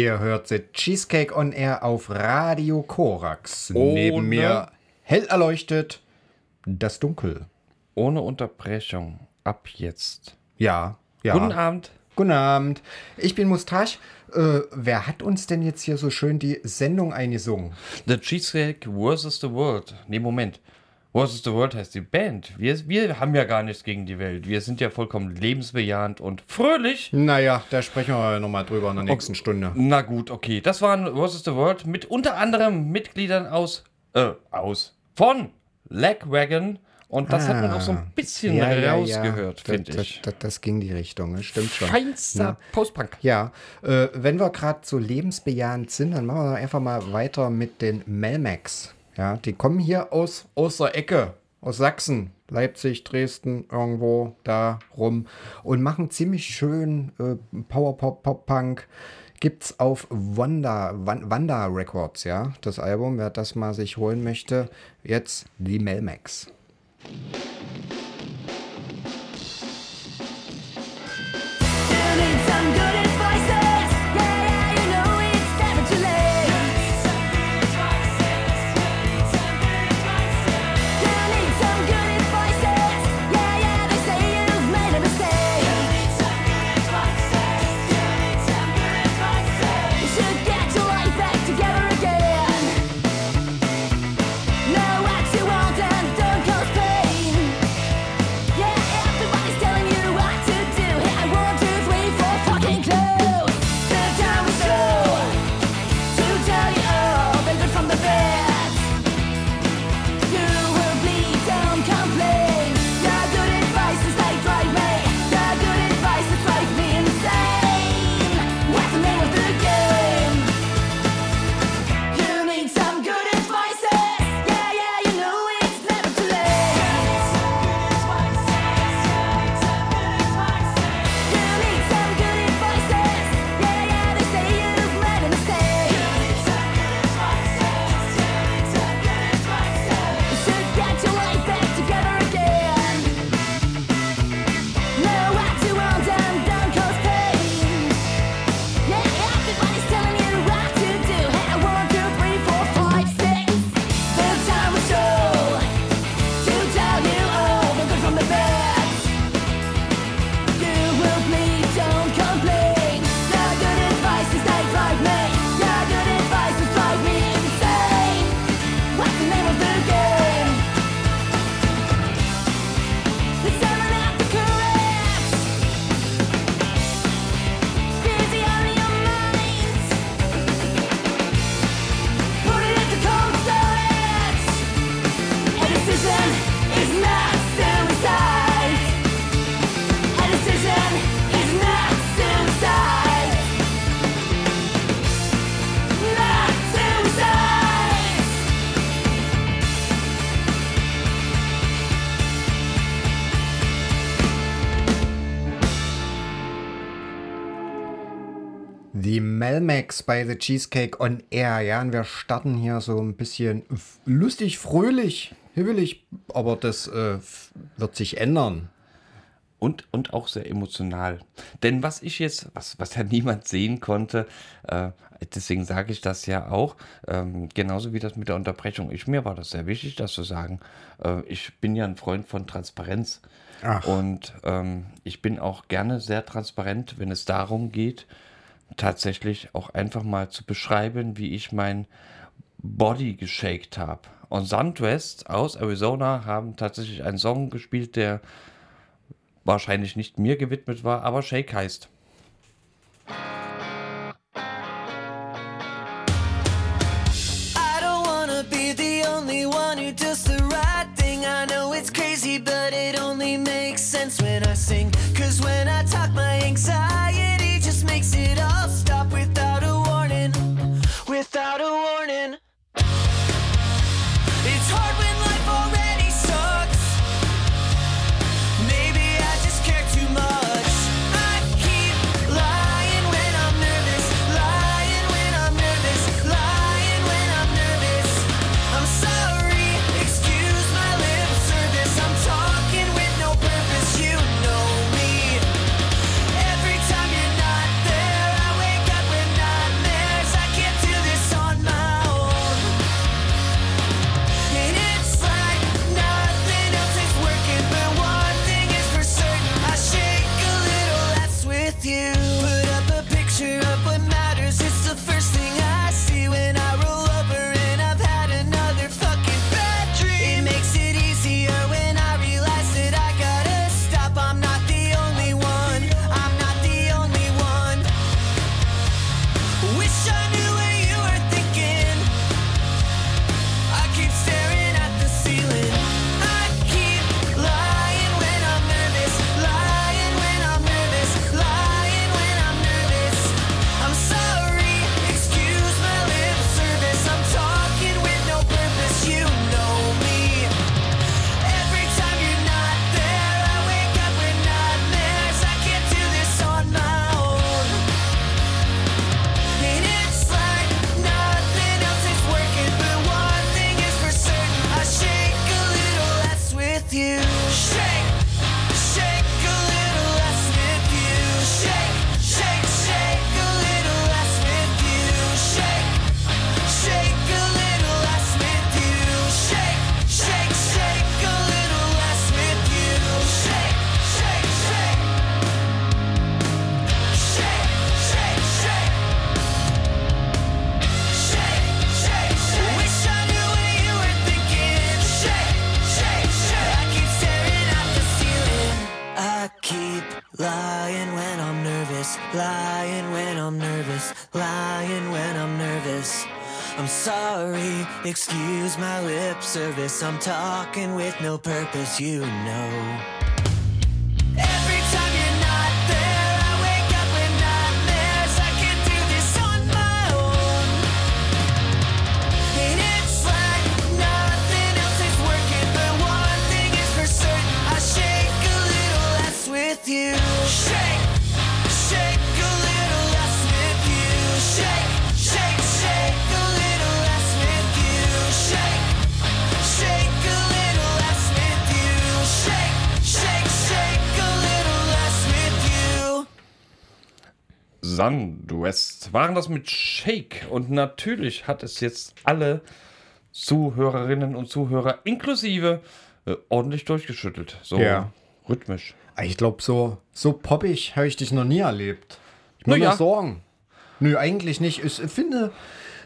Ihr hört The Cheesecake on Air auf Radio Korax. Ohne Neben mir hell erleuchtet das Dunkel. Ohne Unterbrechung. Ab jetzt. Ja, ja. Guten Abend. Guten Abend. Ich bin Mustache. Äh, wer hat uns denn jetzt hier so schön die Sendung eingesungen? The Cheesecake versus the World. Nee, Moment. Wars is the World heißt die Band. Wir, wir haben ja gar nichts gegen die Welt. Wir sind ja vollkommen lebensbejahend und fröhlich. Naja, da sprechen wir nochmal drüber in der nächsten okay. Stunde. Na gut, okay. Das waren Wars is the World mit unter anderem Mitgliedern aus, äh, aus, von Lagwagon. Und das ah, hat man auch so ein ah. bisschen ja, rausgehört, ja, ja. finde ich. Das, das, das, ging die Richtung, stimmt schon. Feinster Postpunk. Ja, äh, wenn wir gerade so lebensbejahend sind, dann machen wir einfach mal weiter mit den Melmax. Ja, die kommen hier aus, aus der Ecke, aus Sachsen, Leipzig, Dresden, irgendwo da rum und machen ziemlich schön äh, Power-Pop-Pop-Punk. Gibt's auf Wanda, Wanda Records, ja, das Album, wer das mal sich holen möchte. Jetzt die Melmax. Thank. Melmax bei The Cheesecake on Air, ja, und wir starten hier so ein bisschen lustig, fröhlich, hibbelig, aber das äh, wird sich ändern. und, und auch sehr emotional. Denn was ich jetzt, was, was ja niemand sehen konnte, äh, deswegen sage ich das ja auch, ähm, genauso wie das mit der Unterbrechung. Ich, mir war das sehr wichtig, das zu sagen. Äh, ich bin ja ein Freund von Transparenz. Ach. Und ähm, ich bin auch gerne sehr transparent, wenn es darum geht, tatsächlich auch einfach mal zu beschreiben, wie ich mein Body geshaked habe. Und Sundwest aus Arizona haben tatsächlich einen Song gespielt, der wahrscheinlich nicht mir gewidmet war, aber Shake heißt. I'm talking with no purpose, you know. Sandwest waren das mit Shake und natürlich hat es jetzt alle Zuhörerinnen und Zuhörer inklusive äh, ordentlich durchgeschüttelt. So Ja. rhythmisch. Ich glaube, so, so poppig habe ich dich noch nie erlebt. Ich muss Na nur ja. sagen. Nö, eigentlich nicht. Ich finde,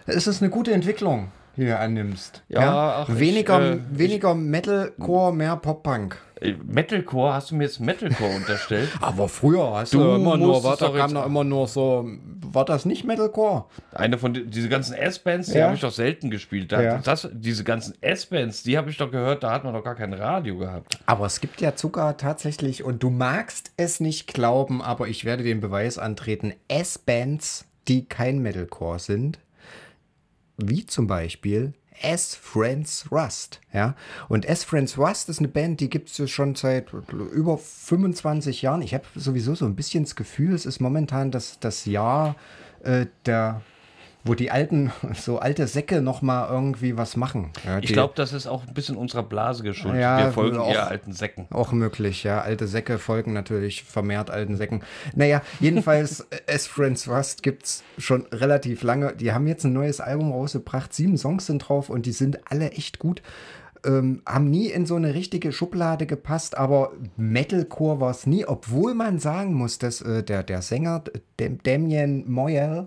es ist eine gute Entwicklung, du annimmst. Ja, ach, ich, weniger äh, weniger Metalcore, mehr Pop-Punk. Äh, Metalcore, hast du mir jetzt Metalcore unterstellt? Aber früher hast Du du, immer nur, war, da doch kam da immer nur so, war das nicht Metalcore? Eine von die, diese ganzen S-Bands, die Ja. habe ich doch selten gespielt. Da, Ja. das, diese ganzen S-Bands, die habe ich doch gehört, da hat man doch gar kein Radio gehabt. Aber es gibt ja sogar tatsächlich, und du magst es nicht glauben, aber ich werde den Beweis antreten, S-Bands, die kein Metalcore sind, wie zum Beispiel S Friends Rust. Ja? Und S Friends Rust ist eine Band, die gibt es schon seit über 25 Jahren. Ich habe sowieso so ein bisschen das Gefühl, es ist momentan das, das Jahr äh, der wo die alten, so alte Säcke noch mal irgendwie was machen. Ja, Ich glaube, das ist auch ein bisschen unserer Blase geschuldet. Ja, Wir folgen auch- eher alten Säcken. Auch möglich, ja. Alte Säcke folgen natürlich vermehrt alten Säcken. Naja, jedenfalls, äh, S Friends Rust gibt's schon relativ lange. Die haben jetzt ein neues Album rausgebracht. Sieben Songs sind drauf und die sind alle echt gut. Ähm, haben nie in so eine richtige Schublade gepasst, aber Metalcore war es nie, obwohl man sagen muss, dass äh, der, der Sänger Damien Moyel,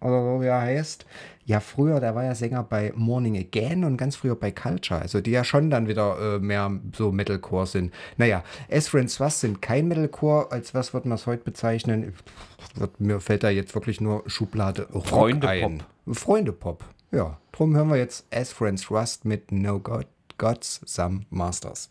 oder so wie er heißt, ja früher, der war ja Sänger bei Morning Again und ganz früher bei Culture, also die ja schon dann wieder äh, mehr so Metalcore sind. Naja, S Friends Was sind kein Metalcore, als was wird man es heute bezeichnen? Wird, mir fällt da jetzt wirklich nur Schublade Rock Freunde-Pop. ein. Freunde-Pop, ja. Drum hören wir jetzt S Friends Rust mit No God, Gods, Some Masters.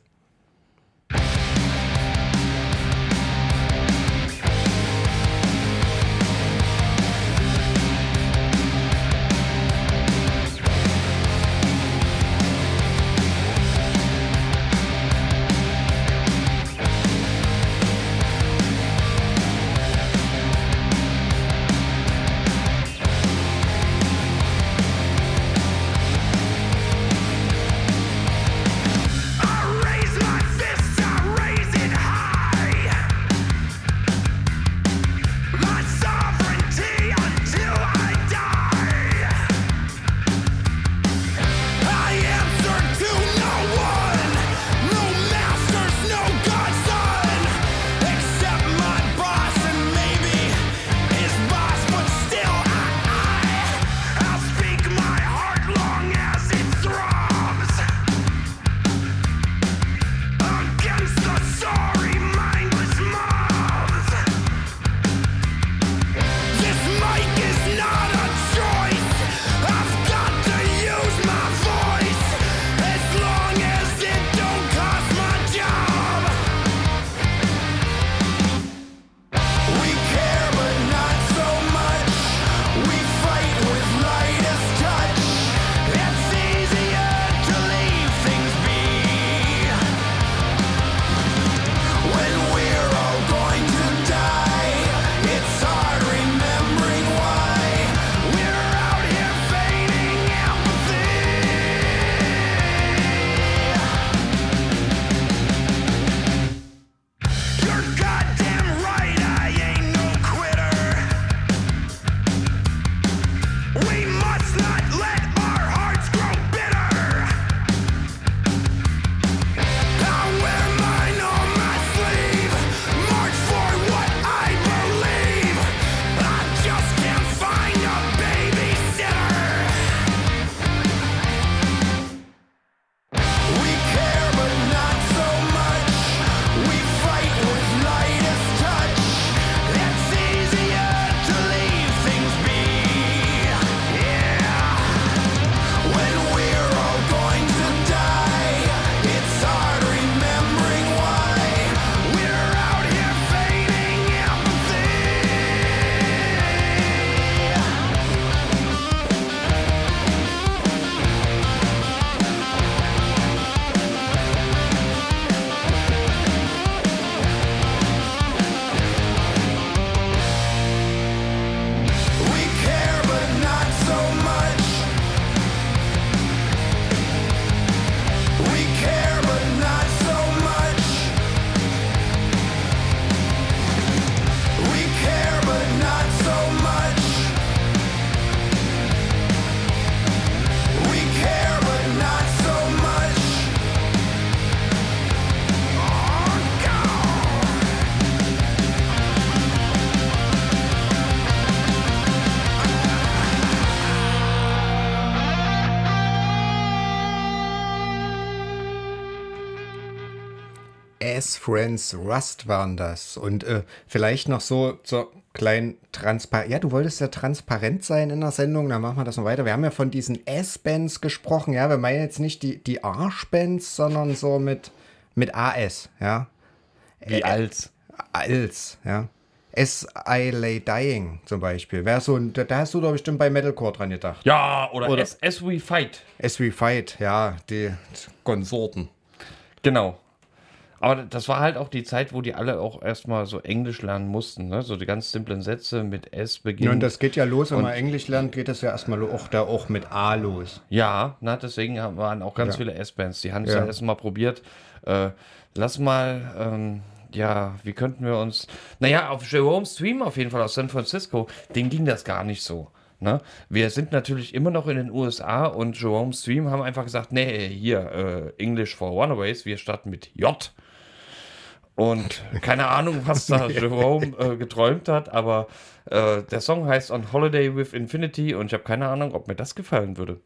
Ass Friends Rust waren das. Und äh, vielleicht noch so zur kleinen Transparenz. Ja, du wolltest ja transparent sein in der Sendung, dann machen wir das noch weiter. Wir haben ja von diesen Ass-Bands gesprochen. Ja, wir meinen jetzt nicht die, die Arsch-Bands, sondern so mit, mit AS, ja. Wie als. Als, ja. As I Lay Dying zum Beispiel. Wäre so, ein- da, da hast du doch bestimmt bei Metalcore dran gedacht. Ja, oder, Oder- As, As We Fight. As We Fight, ja, die Konsorten. Genau. Aber das war halt auch die Zeit, wo die alle auch erstmal so Englisch lernen mussten. Ne? So die ganz simplen Sätze mit S beginnen. und das geht ja los, wenn man Englisch lernt, geht das ja erstmal auch da auch mit A los. Ja, na, deswegen waren auch ganz Ja. viele S-Bands. Die haben es Ja. ja erst mal probiert. Äh, lass mal, ähm, ja, wie könnten wir uns. Naja, auf Jerome Stream auf jeden Fall aus San Francisco, den ging das gar nicht so. Ne? Wir sind natürlich immer noch in den USA und Jerome Stream haben einfach gesagt, nee, hier, äh, English for Runaways, wir starten mit J. Und keine Ahnung, was da Jerome äh, geträumt hat, aber äh, der Song heißt On Holiday with Infinity und ich habe keine Ahnung, ob mir das gefallen würde.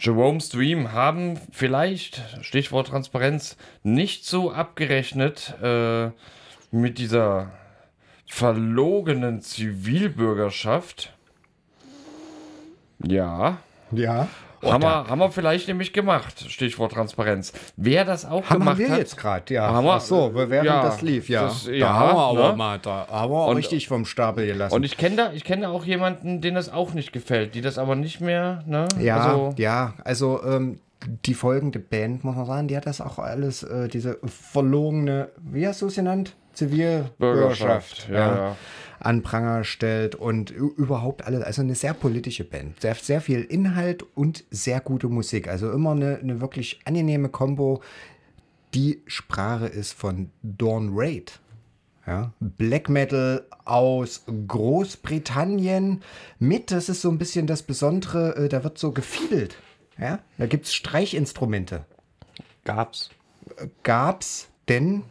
Jerome Stream haben vielleicht, Stichwort Transparenz, nicht so abgerechnet äh, mit dieser verlogenen Zivilbürgerschaft. Ja, Ja. Haben, wir, haben wir vielleicht nämlich gemacht, Stichwort Transparenz. Wer das auch Haben, gemacht haben wir hat, jetzt gerade, ja. Haben wir- Ach so, während ja, das lief, ja. das- da ja, haben wir aber ne? mal, da haben wir Und- richtig vom Stapel gelassen. Und ich kenne da, ich kenne da auch jemanden, den das auch nicht gefällt, die das aber nicht mehr, ne? Ja, Also, ja, also ähm, die folgende Band, muss man sagen, die hat das auch alles, äh, diese verlogene, wie hast du es genannt? Zivilbürgerschaft, Bürgerschaft, ja, ja. An Pranger stellt und überhaupt alles, also eine sehr politische Band. Sehr, sehr viel Inhalt und sehr gute Musik. Also immer eine, eine wirklich angenehme Kombo. Die Sprache ist von Dawn Raid. Ja, Black Metal aus Großbritannien mit, das ist so ein bisschen das Besondere, äh, da wird so gefiedelt. Ja, da gibt es Streichinstrumente. gab's. Gab's, denn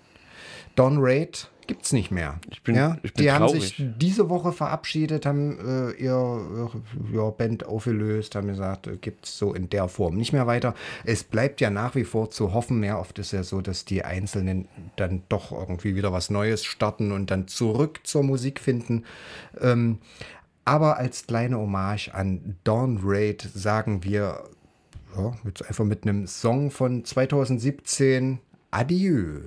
Don Raid gibt's nicht mehr. Ich bin- ja, ich bin die haben traurig. sich diese Woche verabschiedet, haben äh, ihr, äh, ihr Band aufgelöst, haben gesagt, äh, gibt's so in der Form nicht mehr weiter. Es bleibt ja nach wie vor zu hoffen, ja, oft ist ja so, dass die Einzelnen dann doch irgendwie wieder was Neues starten und dann zurück zur Musik finden. Ähm, aber als kleine Hommage an Dawn Raid sagen wir ja, jetzt einfach mit einem Song von 2017 Adieu.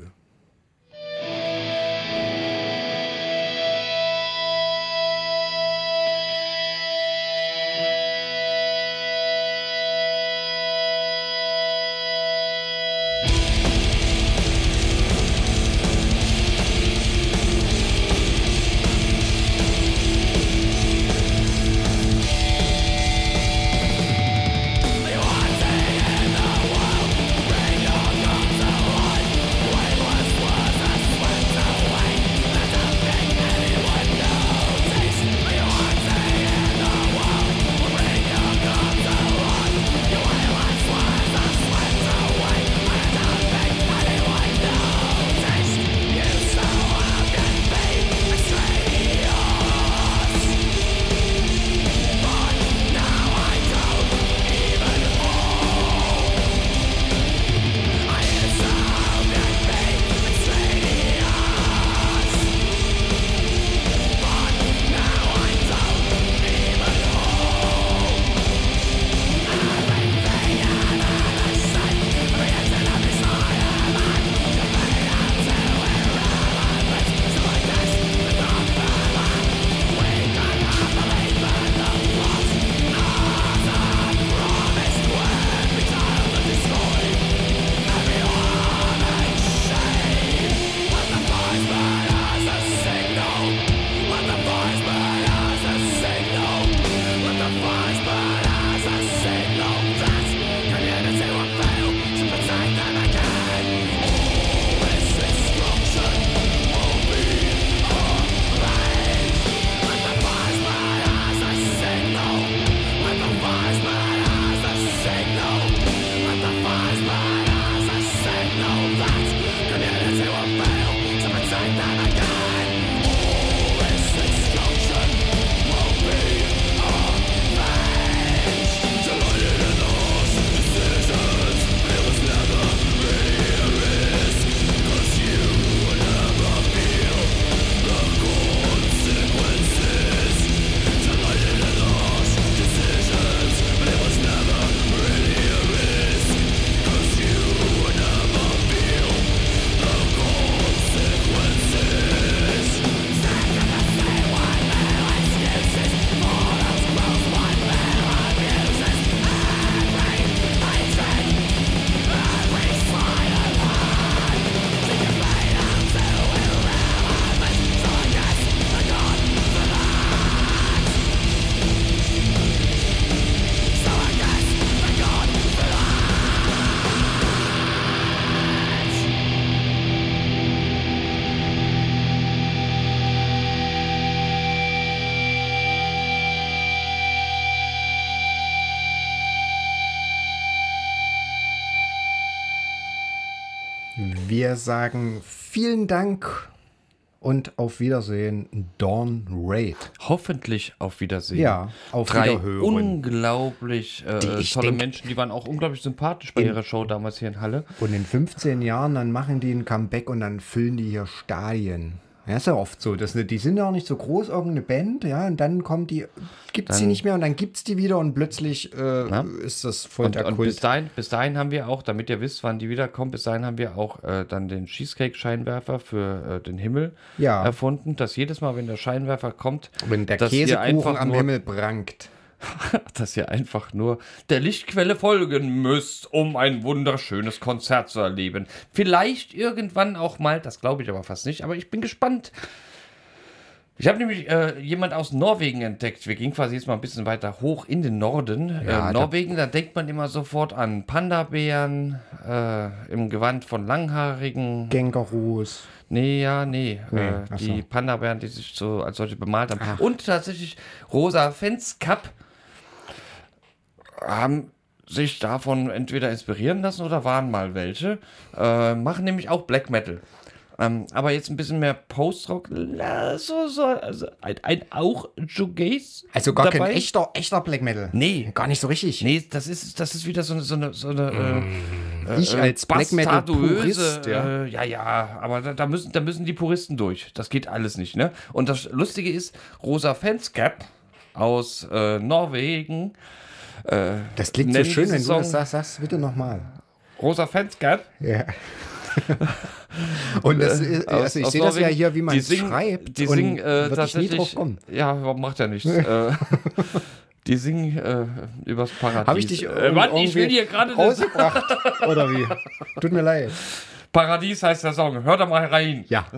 Sagen vielen Dank und auf Wiedersehen, Dawn Raid. Hoffentlich auf Wiedersehen. Ja, auf Drei Wiederhören. unglaublich äh, tolle denk- Menschen, die waren auch unglaublich sympathisch bei ihrer Show damals hier in Halle. Und in 15 Jahren, dann machen die ein Comeback und dann füllen die hier Stadien. Ja, ist ja oft so. Das, die sind ja auch nicht so groß, irgendeine Band, ja, und dann kommt die, gibt's sie Dann- nicht mehr und dann gibt's die wieder und plötzlich äh, Ja. ist das voll Und, der und bis, Kult. dahin, bis dahin haben wir auch, damit ihr wisst, wann die wiederkommen, bis dahin haben wir auch äh, dann den Cheesecake-Scheinwerfer für äh, den Himmel Ja. erfunden, dass jedes Mal, wenn der Scheinwerfer kommt, Wenn der Käsekuchen einfach am Himmel prangt. dass ihr einfach nur der Lichtquelle folgen müsst, um ein wunderschönes Konzert zu erleben. Vielleicht irgendwann auch mal, das glaube ich aber fast nicht, aber ich bin gespannt. Ich habe nämlich äh, jemand aus Norwegen entdeckt. Wir gingen quasi jetzt mal ein bisschen weiter hoch in den Norden. Ja, äh, Norwegen, da denkt man immer sofort an Panda-Bären äh, im Gewand von Langhaarigen. Kängurus. Nee, ja, nee. Nee, äh, ach die so. Panda-Bären, die sich so als solche bemalt haben. Und tatsächlich Rosa Fenskap haben sich davon entweder inspirieren lassen oder waren mal welche. Äh, machen nämlich auch Black Metal. Ähm, aber jetzt ein bisschen mehr Post-Rock. So, so, also ein, ein auch Shoegaze. Also gar dabei. kein echter, echter Black Metal. Nee. Gar nicht so richtig. Nee, das ist, das ist wieder so eine, so eine, so eine äh, Ich äh, als Black Metal Purist, ja. Äh, ja, ja, aber da, da, müssen, da müssen die Puristen durch. Das geht alles nicht, ne? Und das Lustige ist, Rosa Fenskap aus äh, Das klingt so schön, wenn du Song- das sagst. Sag's bitte nochmal. Rosa Fenskap, Ja. Und das aus- also ich sehe das ja hier, wie man es schreibt. Die singen äh, tatsächlich. Ja, macht er nichts? äh, die singen äh, übers Paradies. Habe ich dich äh, Mann, ich will hier gerade rausgebracht? Oder wie? Tut mir leid. Paradies heißt der Song. Hör da mal rein. Ja.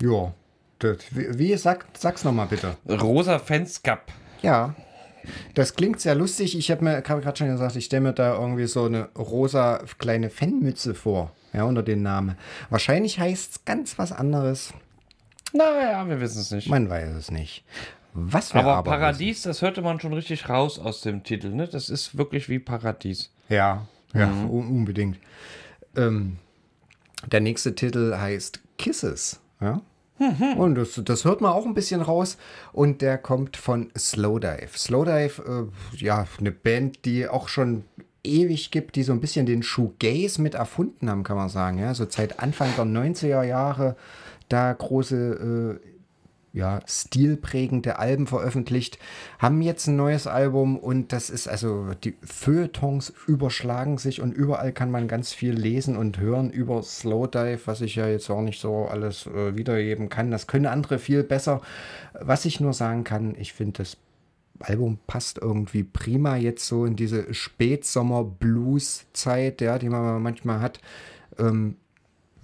Ja. Wie, wie sag, sag's nochmal bitte. Rosa Fans Cup. Ja. Das klingt sehr lustig. Ich habe mir hab gerade schon gesagt, ich stelle mir da irgendwie so eine rosa kleine Fanmütze vor. Ja, unter dem Namen. Wahrscheinlich heißt es ganz was anderes. Naja, wir wissen es nicht. Man weiß es nicht. Was wir aber, aber, Paradies, das hörte man schon richtig raus aus dem Titel. Ne? Das ist wirklich wie Paradies. wissen. Ja, ja, un unbedingt. Ähm, der nächste Titel heißt Kisses. Ja. Und das, das hört man auch ein bisschen raus. Und der kommt von Slowdive. Slowdive, äh, ja, eine Band, die auch schon ewig gibt, die so ein bisschen den Shoegaze mit erfunden haben, kann man sagen. Ja, so seit Anfang der 90er Jahre da große, äh, ja, stilprägende Alben veröffentlicht, haben jetzt ein neues Album und das ist also, die Feuilletons überschlagen sich und überall kann man ganz viel lesen und hören über Slowdive, was ich ja jetzt auch nicht so alles äh, wiedergeben kann. Das können andere viel besser. Was ich nur sagen kann, ich finde das Album passt irgendwie prima jetzt so in diese Spätsommer-Blues-Zeit, ja, die man manchmal hat. Ähm,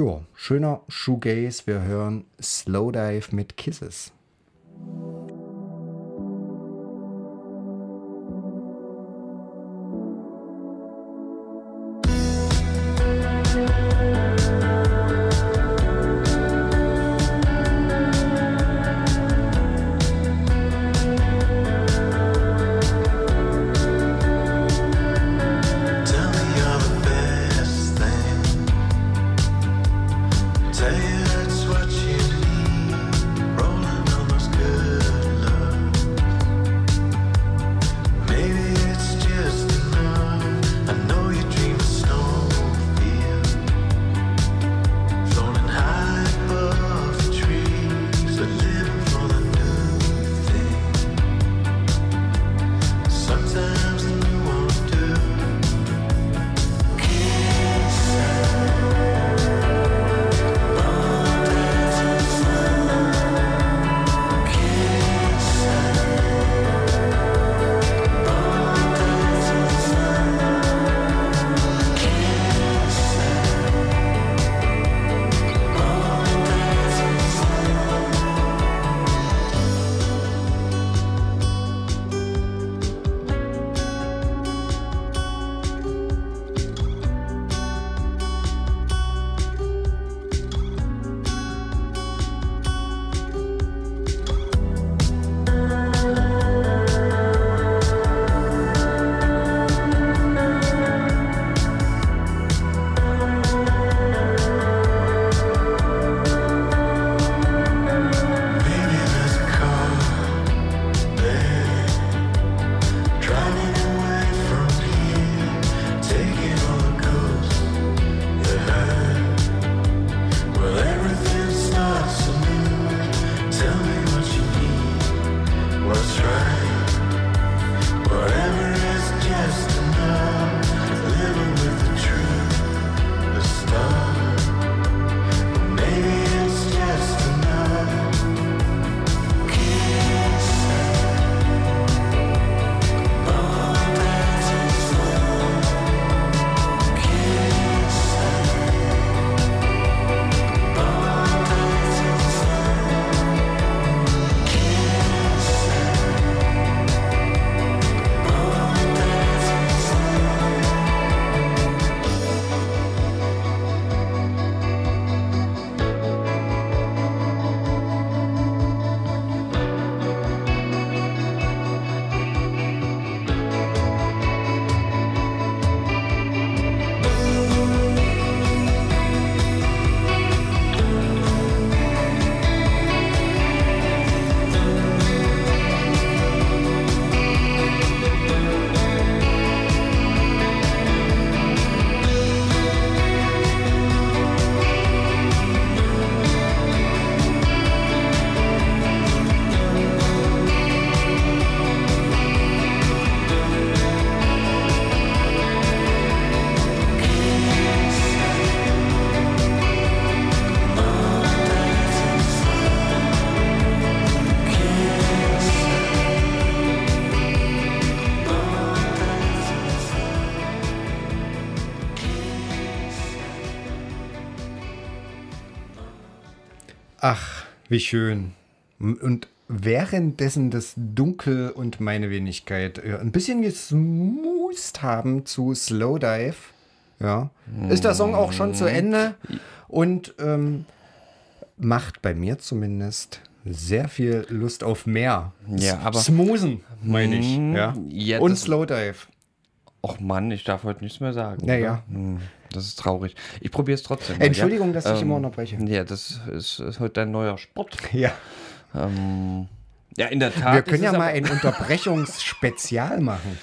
ja, schöner Shoegaze. Wir hören Slowdive mit Kisses. Wie schön. Und währenddessen das Dunkel und meine Wenigkeit äh, ein bisschen gesmoost haben zu Slowdive, ja, ist der Song auch schon zu Ende und ähm, macht bei mir zumindest sehr viel Lust auf mehr. Ja, aber- Smoosen, meine ich. Ja. ja, und Slowdive. Och Mann, ich darf heute nichts mehr sagen. Ja, oder? ja. Hm, Das ist traurig. Ich probiere es trotzdem. mal, Entschuldigung, ja? dass ich immer unterbreche. Ja, das ist, ist heute dein neuer Sport. Ja. Ähm, ja, in der Tat. Wir können ja mal ein Unterbrechungsspezial machen.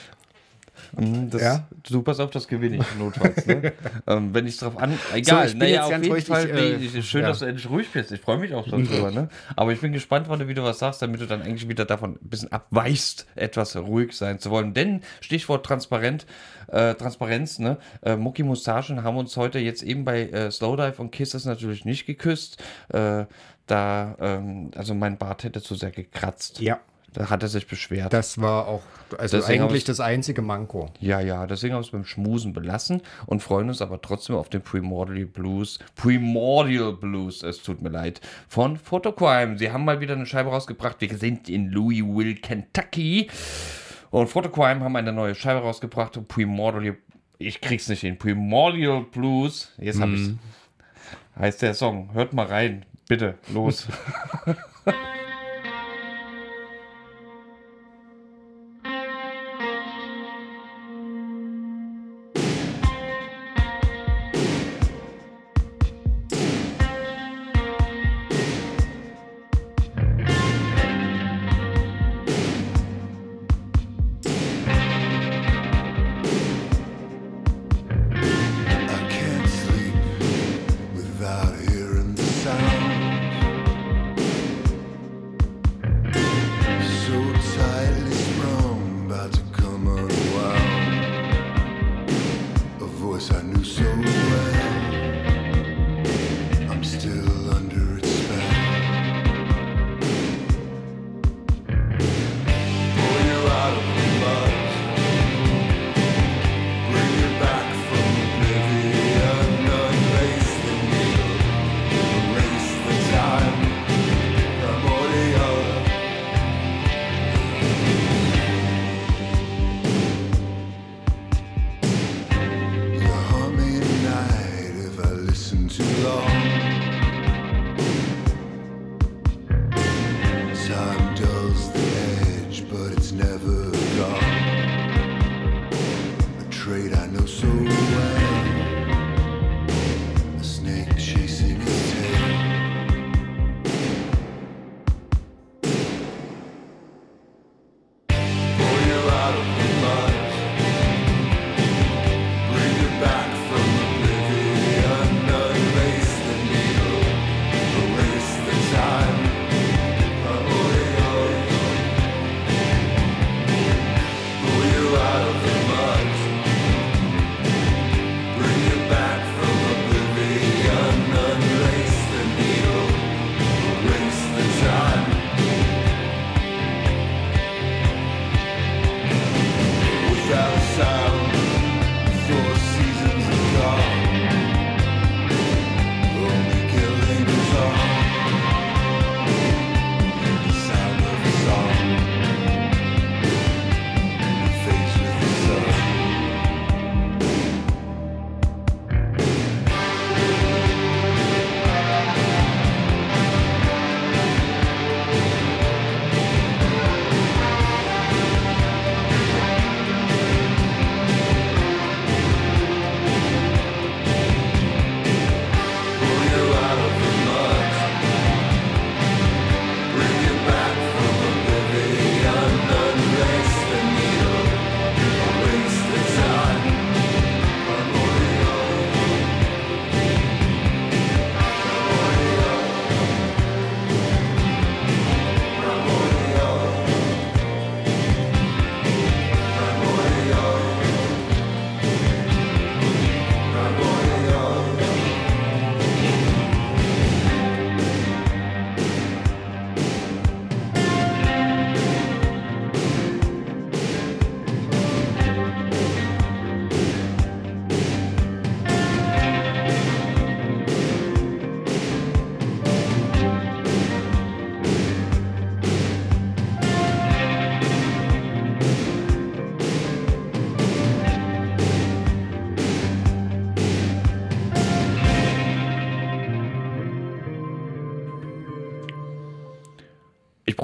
Mhm, Das, Ja? Du pass auf, das gewinne ich notfalls. Ne? ähm, wenn ich drauf an. Egal, ich bin naja, auf jeden Fall. ich, äh, schön, ja. dass du endlich ruhig bist. Ich freue mich auch darüber. ne? Aber ich bin gespannt, wann du wieder was sagst, damit du dann eigentlich wieder davon ein bisschen abweichst, etwas ruhig sein zu wollen. Denn Stichwort transparent, äh, Transparenz, ne? Äh, Mucki Mustachen haben uns heute jetzt eben bei äh, Slowdive und Kisses natürlich nicht geküsst. Äh, da, ähm, also mein Bart hätte zu sehr gekratzt. Ja. Da hat er sich beschwert. Das war auch also Deswegen eigentlich das einzige Manko. Ja, ja, deswegen haben wir es beim Schmusen belassen und freuen uns aber trotzdem auf den Primordial Blues. Primordial Blues, es tut mir leid, von Photocrime. Sie haben mal wieder eine Scheibe rausgebracht. Wir sind in Louisville, Kentucky. Und Photocrime haben eine neue Scheibe rausgebracht. Und Primordial, ich krieg's nicht hin. Primordial Blues, jetzt hab ich's. Heißt der Song. Hört mal rein, bitte, los.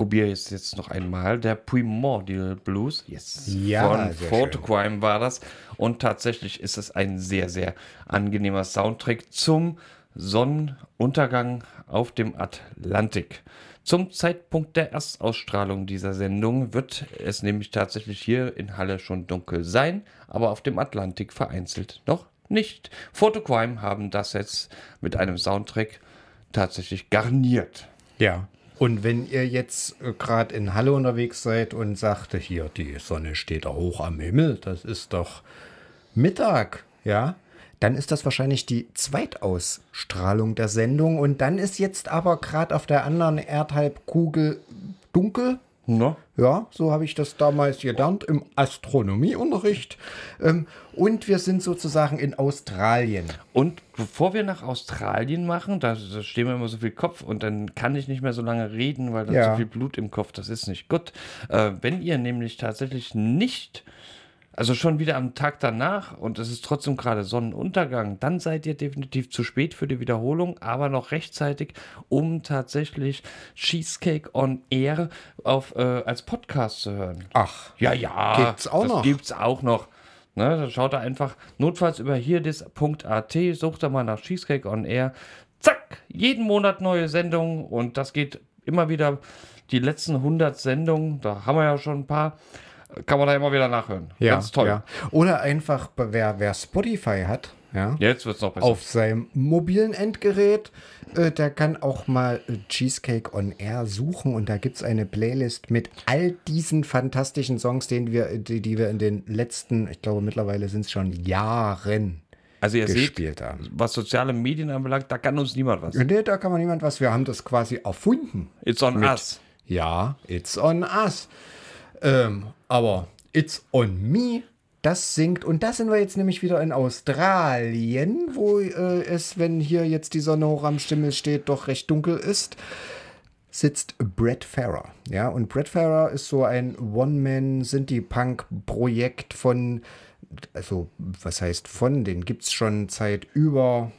probiere es jetzt noch einmal. Der Primordial Blues. Yes. Ja, Von Photocrime war das. Und tatsächlich ist es ein sehr, sehr angenehmer Soundtrack zum Sonnenuntergang auf dem Atlantik. Zum Zeitpunkt der Erstausstrahlung dieser Sendung wird es nämlich tatsächlich hier in Halle schon dunkel sein, aber auf dem Atlantik vereinzelt noch nicht. Photocrime haben das jetzt mit einem Soundtrack tatsächlich garniert. Ja. Und wenn ihr jetzt gerade in Halle unterwegs seid und sagte, hier, die Sonne steht hoch am Himmel, das ist doch Mittag, ja, dann ist das wahrscheinlich die Zweitausstrahlung der Sendung. Und dann ist jetzt aber gerade auf der anderen Erdhalbkugel dunkel. No? Ja, so habe ich das damals gelernt im Astronomieunterricht. Ähm, und wir sind sozusagen in Australien. Und bevor wir nach Australien machen, da, da stehen wir immer so viel Kopf und dann kann ich nicht mehr so lange reden, weil da Ja. so viel Blut im Kopf, das ist nicht gut. Äh, wenn ihr nämlich tatsächlich nicht, also schon wieder am Tag danach und es ist trotzdem gerade Sonnenuntergang, dann seid ihr definitiv zu spät für die Wiederholung, aber noch rechtzeitig, um tatsächlich Cheesecake on Air auf, äh, als Podcast zu hören. Ach, Ja, ja. Gibt's auch das noch? Gibt's auch noch. Ne, dann schaut er einfach notfalls über hier das.at, sucht er mal nach Cheesecake on Air. Zack, jeden Monat neue Sendungen und das geht immer wieder die letzten 100 Sendungen, da haben wir ja schon ein paar, kann man da immer wieder nachhören. ja, Ganz toll. Ja. Oder einfach, wer, wer Spotify hat, ja, Jetzt wird's noch besser. auf seinem mobilen Endgerät, äh, der kann auch mal äh, Cheesecake on Air suchen und da gibt es eine Playlist mit all diesen fantastischen Songs, den wir, die, die wir in den letzten, ich glaube mittlerweile sind es schon Jahren also ihr seht, haben. was soziale Medien anbelangt, da kann uns niemand was. Nee, da kann man niemand was, wir haben das quasi erfunden. It's on Mit- us. Ja, it's on us. Ähm, aber it's on me, das singt. Und da sind wir jetzt nämlich wieder in Australien, wo äh, es, wenn hier jetzt die Sonne hoch am Stimmel steht, doch recht dunkel ist. Sitzt Brett Farrer. Ja, und Brett Farrer ist so ein One-Man-Sinti-Punk-Projekt von, also, was heißt von? Den gibt es schon seit über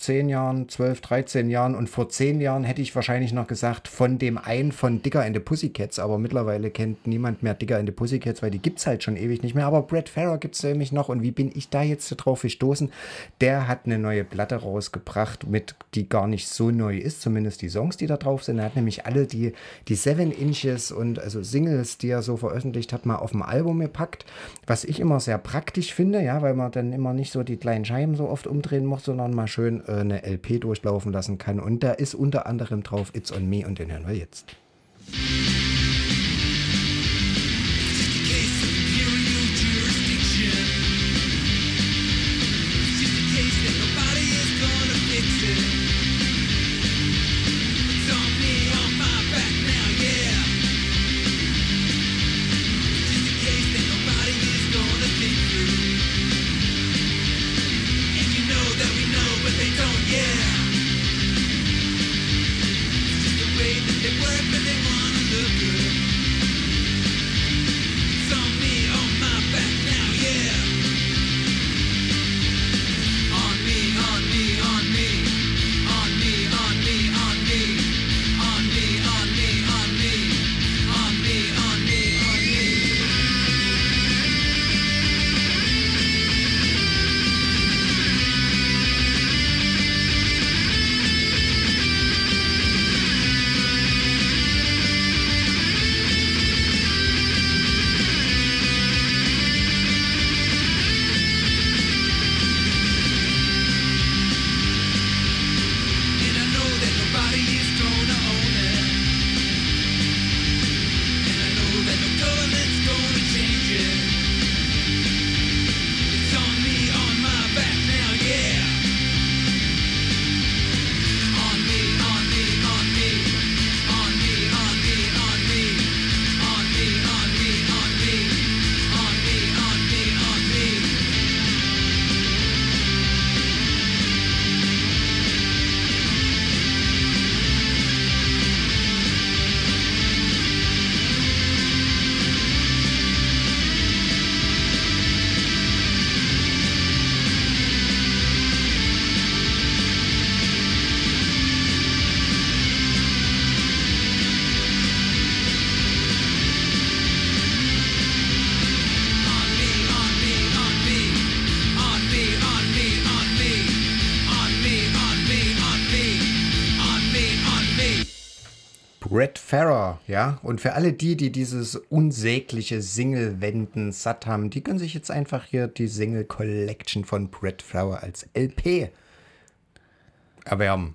10 Jahren, 12, 13 Jahren und vor 10 Jahren hätte ich wahrscheinlich noch gesagt, von dem einen von Dicker and the Pussycats, aber mittlerweile kennt niemand mehr Dicker and the Pussycats, weil die gibt es halt schon ewig nicht mehr. Aber Brad Farrer gibt es nämlich noch und wie bin ich da jetzt drauf gestoßen? Der hat eine neue Platte rausgebracht, mit, die gar nicht so neu ist, zumindest die Songs, die da drauf sind. Er hat nämlich alle die, die Seven Inches und also Singles, die er so veröffentlicht hat, mal auf dem Album gepackt, was ich immer sehr praktisch finde, ja, weil man dann immer nicht so die kleinen Scheiben so oft umdrehen muss, sondern mal schön eine LP durchlaufen lassen kann. Und da ist unter anderem drauf It's on Me und den hören wir jetzt. Farrer, ja. Und für alle die, die dieses unsägliche Single-Wenden satt haben, die können sich jetzt einfach hier die Single Collection von Brett Farrer als LP erwärmen.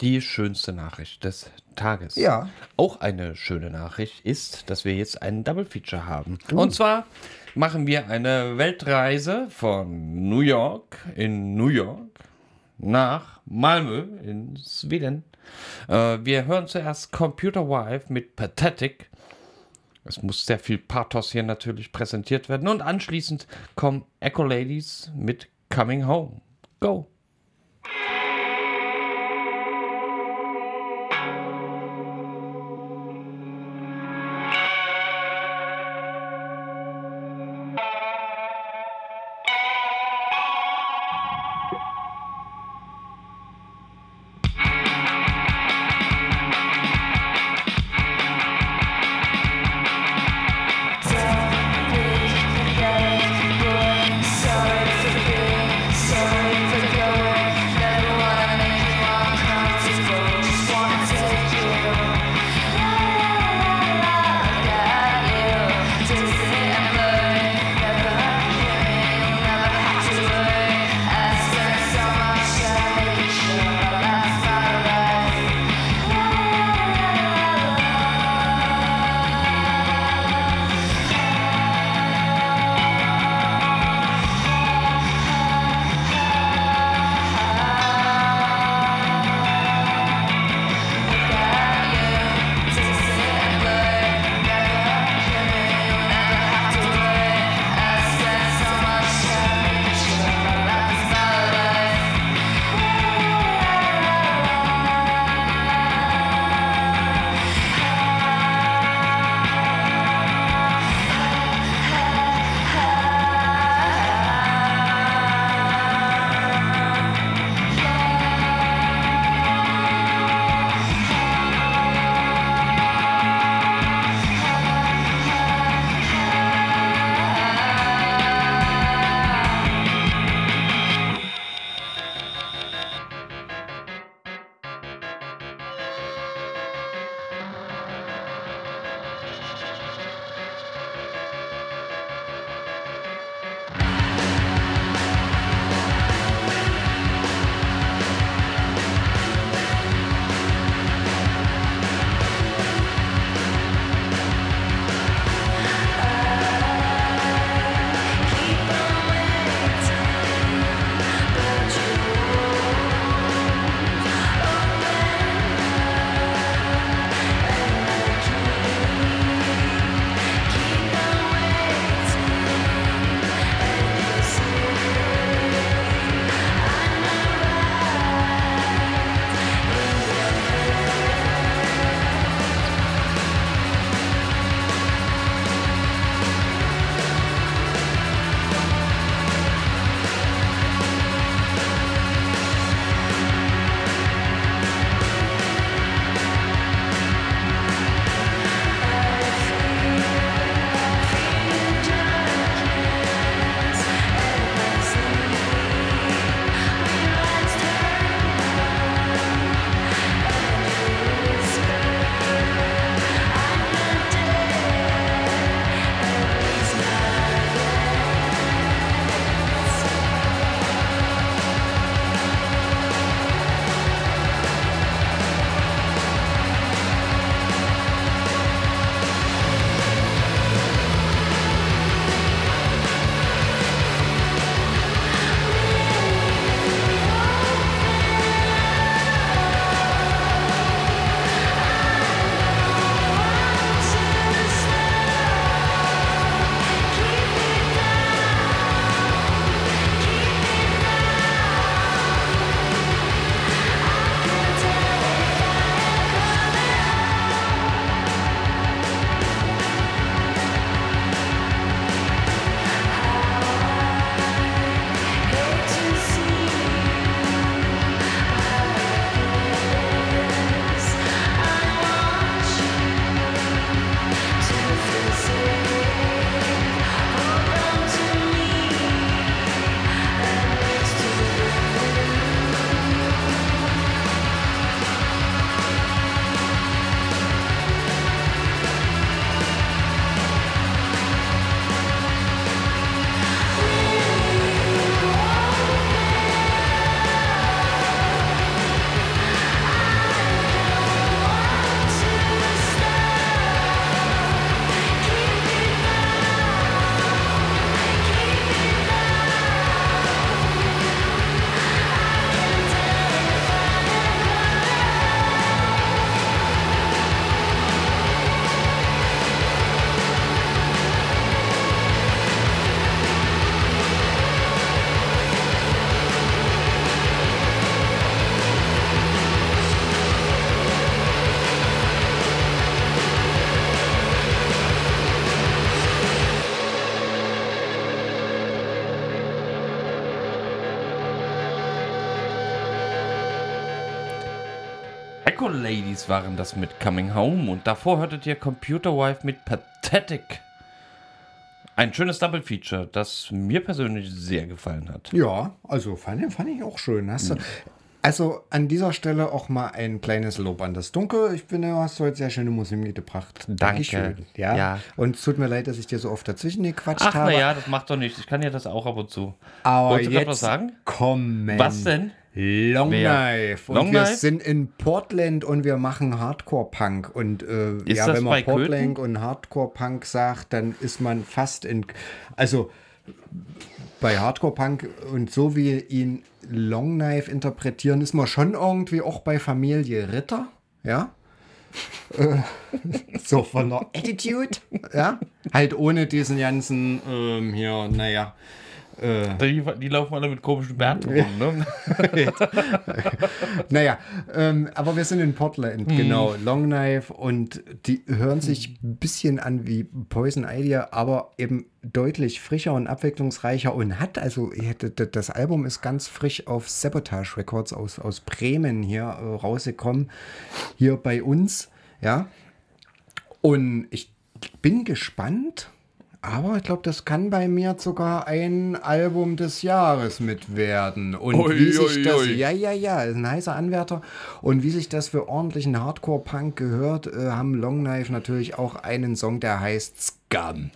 Die schönste Nachricht des Tages. Ja. Auch eine schöne Nachricht ist, dass wir jetzt einen Double Feature haben. Und zwar machen wir eine Weltreise von New York in New York nach Malmö in Schweden. Äh, wir hören zuerst Computer Wife mit Pathetic. Es muss sehr viel Pathos hier natürlich präsentiert werden. Und anschließend kommen Echo Ladies mit Coming Home. Go! Echo Ladies waren das mit Coming Home und davor hörtet ihr Computer Wife mit Pathetic. Ein schönes Double Feature, das mir persönlich sehr gefallen hat. Ja, also fand, fand ich auch schön. Hast du, also an dieser Stelle auch mal ein kleines Lob an das Dunkel. Ich finde, du hast heute sehr schöne Musik mitgebracht. Danke. Dankeschön. Ja. Ja. Und es tut mir leid, dass ich dir so oft dazwischen gequatscht Ach, habe. naja, das macht doch nichts. Ich kann ja das auch ab und zu. Aber Wolltest du jetzt was sagen? kommen. Was denn? Long Wer? Knife. Und Long wir Knife? sind in Portland und wir machen Hardcore-Punk. Und äh, ja, wenn man Portland und Hardcore-Punk sagt, dann ist man fast in. Also bei Hardcore-Punk und so wie ihn Long Knife interpretieren, ist man schon irgendwie auch bei Familie Ritter. Ja. Äh, so von der Attitude. Ja. Halt ohne diesen ganzen, ähm, hier, naja. Die, die laufen alle mit komischen Bärten rum, ne? Naja, ähm, aber wir sind in Portland, genau. Long Knife und die hören sich ein bisschen an wie Poison Idea, aber eben deutlich frischer und abwechslungsreicher und hat, also das Album ist ganz frisch auf Sabotage Records aus, aus Bremen hier äh, rausgekommen, hier bei uns, ja. Und ich bin gespannt, aber ich glaube, das kann bei mir sogar ein Album des Jahres mit werden. Und Ui, wie sich ui, das, ui. ja, ja, ja, ist ein heißer Anwärter. Und wie sich das für ordentlichen Hardcore-Punk gehört, äh, haben Long Knife natürlich auch einen Song, der heißt Scum.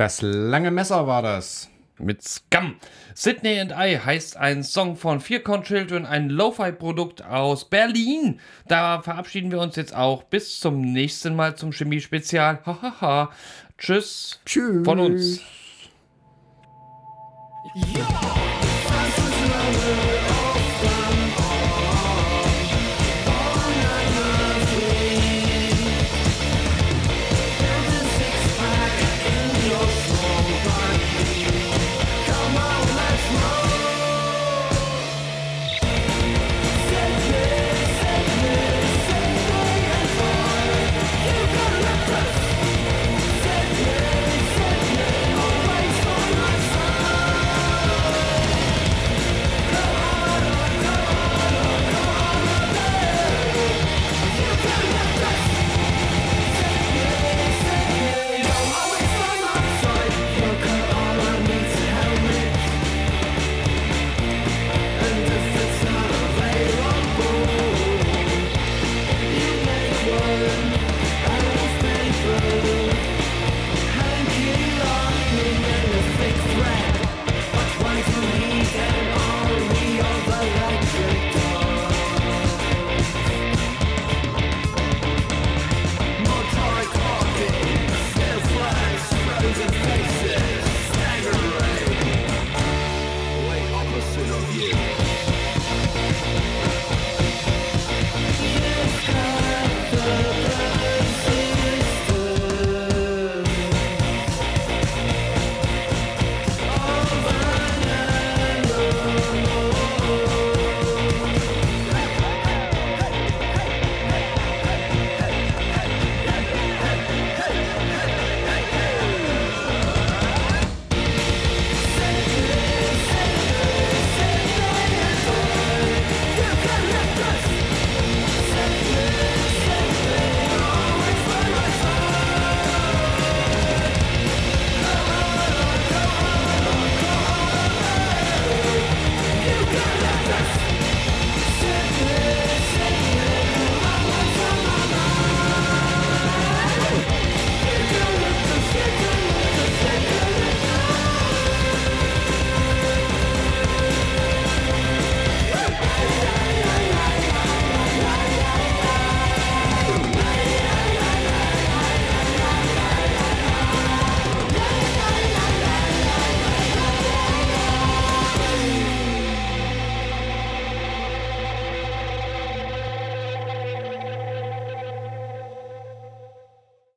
Das lange Messer war das. mit Scum. Sydney and I heißt ein Song von Vier Con Children, ein Lo-Fi-Produkt aus Berlin. Da verabschieden wir uns jetzt auch. Bis zum nächsten Mal zum Chemie-Spezial. Hahaha. Tschüss. Tschüss. Von uns. Yo!